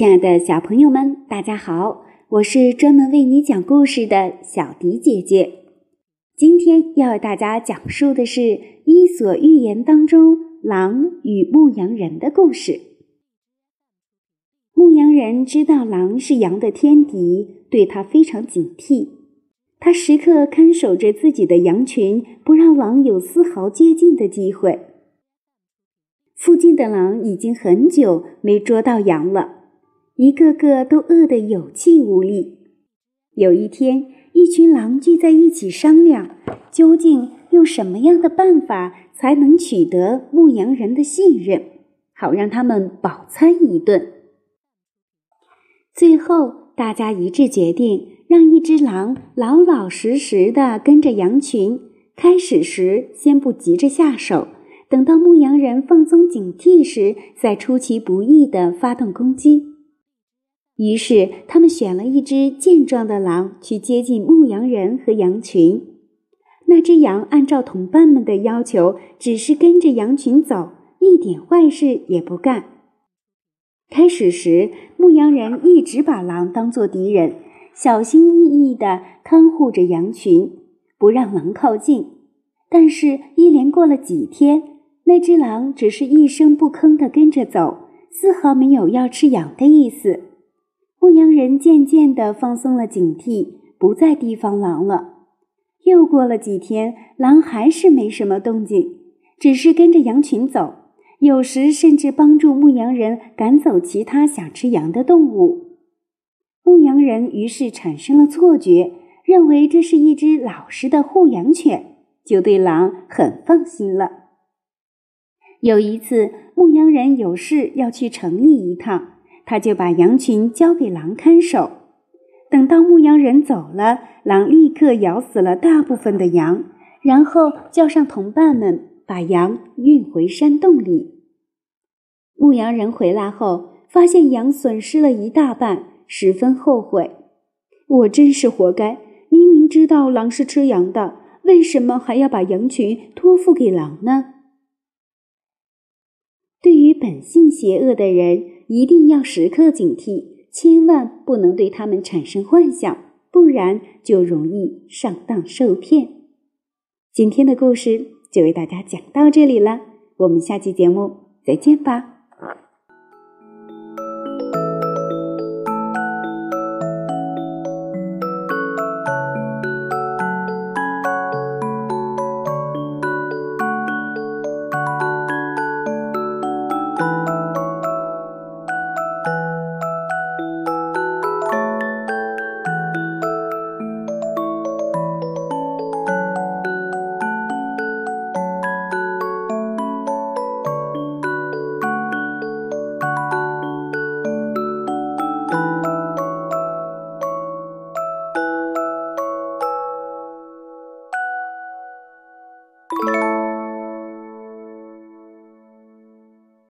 亲爱的小朋友们，大家好！我是专门为你讲故事的小迪姐姐。今天要为大家讲述的是《伊索寓言》当中狼与牧羊人的故事。牧羊人知道狼是羊的天敌，对他非常警惕。他时刻看守着自己的羊群，不让狼有丝毫接近的机会。附近的狼已经很久没捉到羊了。一个个都饿得有气无力。有一天，一群狼聚在一起商量，究竟用什么样的办法才能取得牧羊人的信任，好让他们饱餐一顿。最后，大家一致决定，让一只狼老老实实的跟着羊群。开始时，先不急着下手，等到牧羊人放松警惕时，再出其不意的发动攻击。于是，他们选了一只健壮的狼去接近牧羊人和羊群。那只羊按照同伴们的要求，只是跟着羊群走，一点坏事也不干。开始时，牧羊人一直把狼当作敌人，小心翼翼地看护着羊群，不让狼靠近。但是，一连过了几天，那只狼只是一声不吭地跟着走，丝毫没有要吃羊的意思。牧羊人渐渐地放松了警惕，不再提防狼了。又过了几天，狼还是没什么动静，只是跟着羊群走，有时甚至帮助牧羊人赶走其他想吃羊的动物。牧羊人于是产生了错觉，认为这是一只老实的护羊犬，就对狼很放心了。有一次，牧羊人有事要去城里一趟。他就把羊群交给狼看守，等到牧羊人走了，狼立刻咬死了大部分的羊，然后叫上同伴们把羊运回山洞里。牧羊人回来后，发现羊损失了一大半，十分后悔：“我真是活该！明明知道狼是吃羊的，为什么还要把羊群托付给狼呢？”本性邪恶的人。一定要时刻警惕，千万不能对他们产生幻想，不然就容易上当受骗。今天的故事就为大家讲到这里了，我们下期节目再见吧。